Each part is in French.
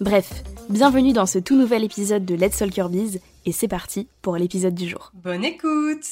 Bref, bienvenue dans ce tout nouvel épisode de Let's Talk Your Biz et c'est parti pour l'épisode du jour. Bonne écoute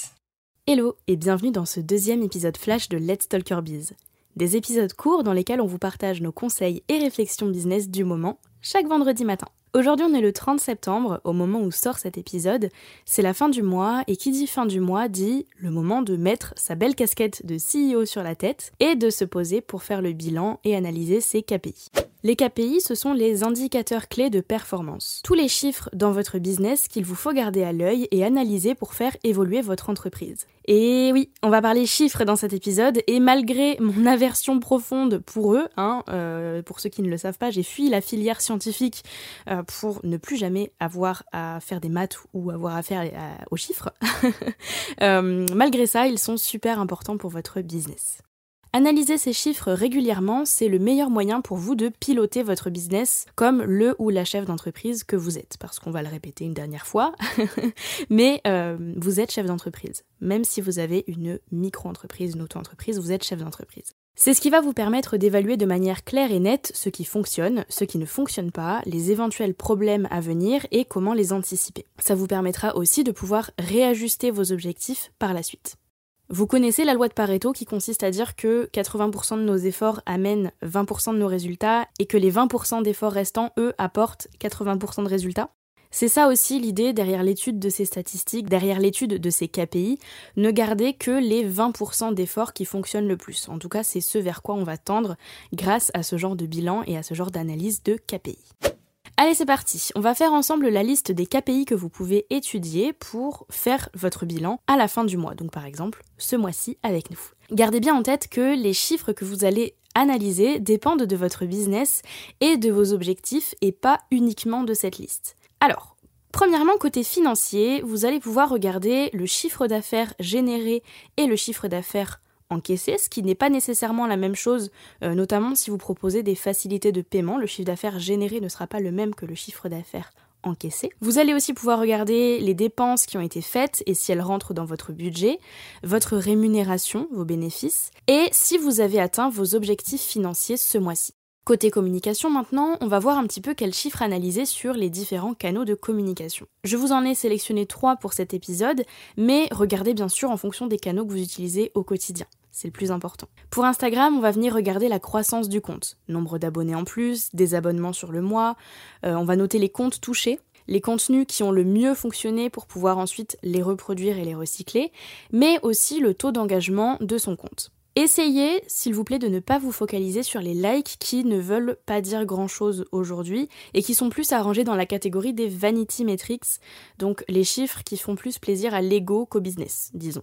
Hello et bienvenue dans ce deuxième épisode flash de Let's Talk Your Biz. Des épisodes courts dans lesquels on vous partage nos conseils et réflexions business du moment, chaque vendredi matin. Aujourd'hui on est le 30 septembre, au moment où sort cet épisode, c'est la fin du mois et qui dit fin du mois dit le moment de mettre sa belle casquette de CEO sur la tête et de se poser pour faire le bilan et analyser ses KPI. Les KPI, ce sont les indicateurs clés de performance. Tous les chiffres dans votre business qu'il vous faut garder à l'œil et analyser pour faire évoluer votre entreprise. Et oui, on va parler chiffres dans cet épisode, et malgré mon aversion profonde pour eux, hein, euh, pour ceux qui ne le savent pas, j'ai fui la filière scientifique euh, pour ne plus jamais avoir à faire des maths ou avoir affaire à, aux chiffres. Euh, malgré ça, ils sont super importants pour votre business. Analyser ces chiffres régulièrement, c'est le meilleur moyen pour vous de piloter votre business comme le ou la chef d'entreprise que vous êtes, parce qu'on va le répéter une dernière fois, mais euh, vous êtes chef d'entreprise. Même si vous avez une micro-entreprise, une auto-entreprise, vous êtes chef d'entreprise. C'est ce qui va vous permettre d'évaluer de manière claire et nette ce qui fonctionne, ce qui ne fonctionne pas, les éventuels problèmes à venir et comment les anticiper. Ça vous permettra aussi de pouvoir réajuster vos objectifs par la suite. Vous connaissez la loi de Pareto qui consiste à dire que 80% de nos efforts amènent 20% de nos résultats et que les 20% d'efforts restants, eux, apportent 80% de résultats? C'est ça aussi l'idée derrière l'étude de ces statistiques, derrière l'étude de ces KPI, ne garder que les 20% d'efforts qui fonctionnent le plus. En tout cas, c'est ce vers quoi on va tendre grâce à ce genre de bilan et à ce genre d'analyse de KPI. Allez, c'est parti. On va faire ensemble la liste des KPI que vous pouvez étudier pour faire votre bilan à la fin du mois. Donc par exemple, ce mois-ci avec nous. Gardez bien en tête que les chiffres que vous allez analyser dépendent de votre business et de vos objectifs et pas uniquement de cette liste. Alors, Premièrement, côté financier, vous allez pouvoir regarder le chiffre d'affaires généré et le chiffre d'affaires encaissé, ce qui n'est pas nécessairement la même chose, euh, notamment si vous proposez des facilités de paiement, le chiffre d'affaires généré ne sera pas le même que le chiffre d'affaires encaissé. Vous allez aussi pouvoir regarder les dépenses qui ont été faites et si elles rentrent dans votre budget, votre rémunération, vos bénéfices, et si vous avez atteint vos objectifs financiers ce mois-ci. Côté communication maintenant, on va voir un petit peu quels chiffres analyser sur les différents canaux de communication. Je vous en ai sélectionné trois pour cet épisode, mais regardez bien sûr en fonction des canaux que vous utilisez au quotidien. C'est le plus important. Pour Instagram, on va venir regarder la croissance du compte. Nombre d'abonnés en plus, des abonnements sur le mois, euh, on va noter les comptes touchés, les contenus qui ont le mieux fonctionné pour pouvoir ensuite les reproduire et les recycler, mais aussi le taux d'engagement de son compte. Essayez, s'il vous plaît, de ne pas vous focaliser sur les likes qui ne veulent pas dire grand-chose aujourd'hui et qui sont plus arrangés dans la catégorie des vanity metrics, donc les chiffres qui font plus plaisir à l'ego qu'au business, disons.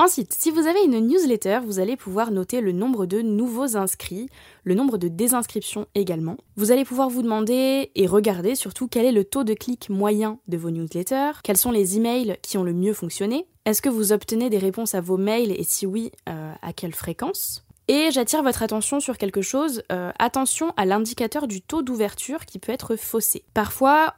Ensuite, si vous avez une newsletter, vous allez pouvoir noter le nombre de nouveaux inscrits, le nombre de désinscriptions également. Vous allez pouvoir vous demander et regarder surtout quel est le taux de clic moyen de vos newsletters, quels sont les emails qui ont le mieux fonctionné, est-ce que vous obtenez des réponses à vos mails et si oui, euh, à quelle fréquence? Et j'attire votre attention sur quelque chose, euh, attention à l'indicateur du taux d'ouverture qui peut être faussé. Parfois,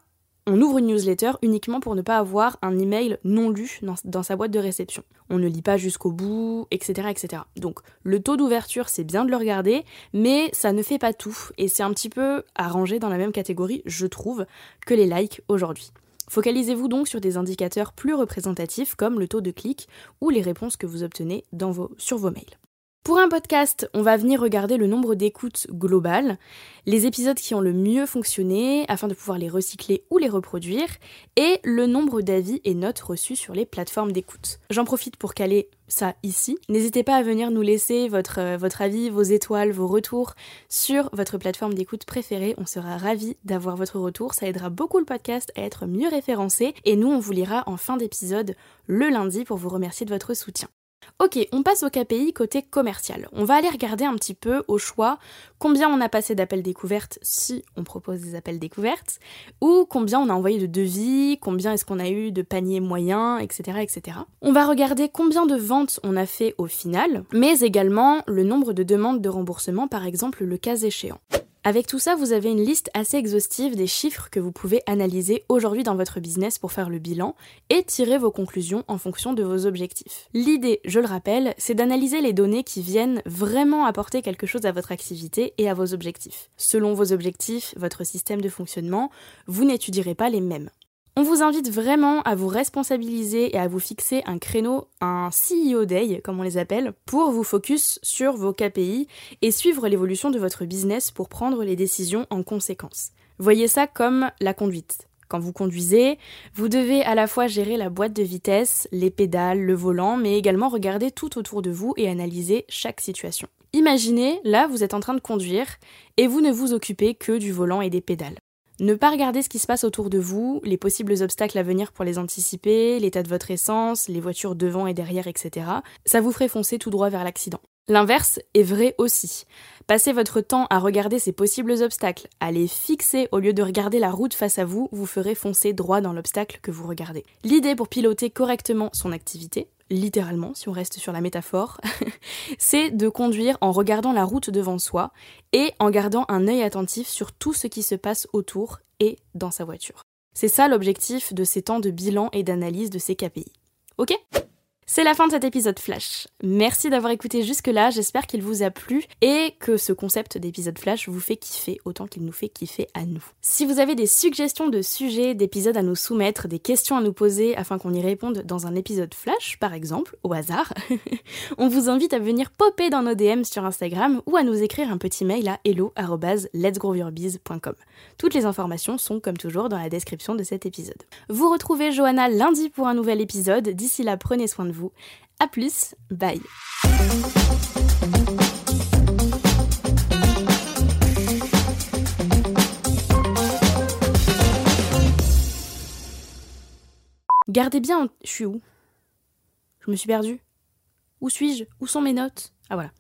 on ouvre une newsletter uniquement pour ne pas avoir un email non lu dans, sa boîte de réception. On ne lit pas jusqu'au bout, etc., etc. Donc le taux d'ouverture, c'est bien de le regarder, mais ça ne fait pas tout, et c'est un petit peu ranger dans la même catégorie, je trouve, que les likes aujourd'hui. Focalisez-vous donc sur des indicateurs plus représentatifs comme le taux de clic ou les réponses que vous obtenez sur vos mails. Pour un podcast, on va venir regarder le nombre d'écoutes globales, les épisodes qui ont le mieux fonctionné afin de pouvoir les recycler ou les reproduire, et le nombre d'avis et notes reçus sur les plateformes d'écoute. J'en profite pour caler ça ici. N'hésitez pas à venir nous laisser votre, euh, votre avis, vos étoiles, vos retours sur votre plateforme d'écoute préférée. On sera ravis d'avoir votre retour. Ça aidera beaucoup le podcast à être mieux référencé. Et nous, on vous lira en fin d'épisode le lundi pour vous remercier de votre soutien. Ok, on passe au KPI côté commercial. On va aller regarder un petit peu au choix combien on a passé d'appels découvertes si on propose des appels découvertes, ou combien on a envoyé de devis, combien est-ce qu'on a eu de paniers moyens, etc., etc. On va regarder combien de ventes on a fait au final, mais également le nombre de demandes de remboursement, par exemple le cas échéant. Avec tout ça, vous avez une liste assez exhaustive des chiffres que vous pouvez analyser aujourd'hui dans votre business pour faire le bilan et tirer vos conclusions en fonction de vos objectifs. L'idée, je le rappelle, c'est d'analyser les données qui viennent vraiment apporter quelque chose à votre activité et à vos objectifs. Selon vos objectifs, votre système de fonctionnement, vous n'étudierez pas les mêmes. On vous invite vraiment à vous responsabiliser et à vous fixer un créneau, un CEO Day, comme on les appelle, pour vous focus sur vos KPI et suivre l'évolution de votre business pour prendre les décisions en conséquence. Voyez ça comme la conduite. Quand vous conduisez, vous devez à la fois gérer la boîte de vitesse, les pédales, le volant, mais également regarder tout autour de vous et analyser chaque situation. Imaginez, là, vous êtes en train de conduire et vous ne vous occupez que du volant et des pédales. Ne pas regarder ce qui se passe autour de vous, les possibles obstacles à venir pour les anticiper, l'état de votre essence, les voitures devant et derrière, etc. Ça vous ferait foncer tout droit vers l'accident. L'inverse est vrai aussi. Passez votre temps à regarder ces possibles obstacles, à les fixer au lieu de regarder la route face à vous, vous ferez foncer droit dans l'obstacle que vous regardez. L'idée pour piloter correctement son activité, littéralement, si on reste sur la métaphore, c'est de conduire en regardant la route devant soi et en gardant un œil attentif sur tout ce qui se passe autour et dans sa voiture. C'est ça l'objectif de ces temps de bilan et d'analyse de ces KPI. Ok? C'est la fin de cet épisode Flash. Merci d'avoir écouté jusque-là, j'espère qu'il vous a plu et que ce concept d'épisode Flash vous fait kiffer autant qu'il nous fait kiffer à nous. Si vous avez des suggestions de sujets, d'épisodes à nous soumettre, des questions à nous poser afin qu'on y réponde dans un épisode Flash, par exemple, au hasard, on vous invite à venir popper dans nos DM sur Instagram ou à nous écrire un petit mail à hello.letsgrowyourbiz.com. Toutes les informations sont comme toujours dans la description de cet épisode. Vous retrouvez Johanna lundi pour un nouvel épisode. D'ici là, prenez soin de vous. A plus, bye. Gardez bien. Je suis où? Je me suis perdue? Où suis-je? Où sont mes notes? Ah voilà.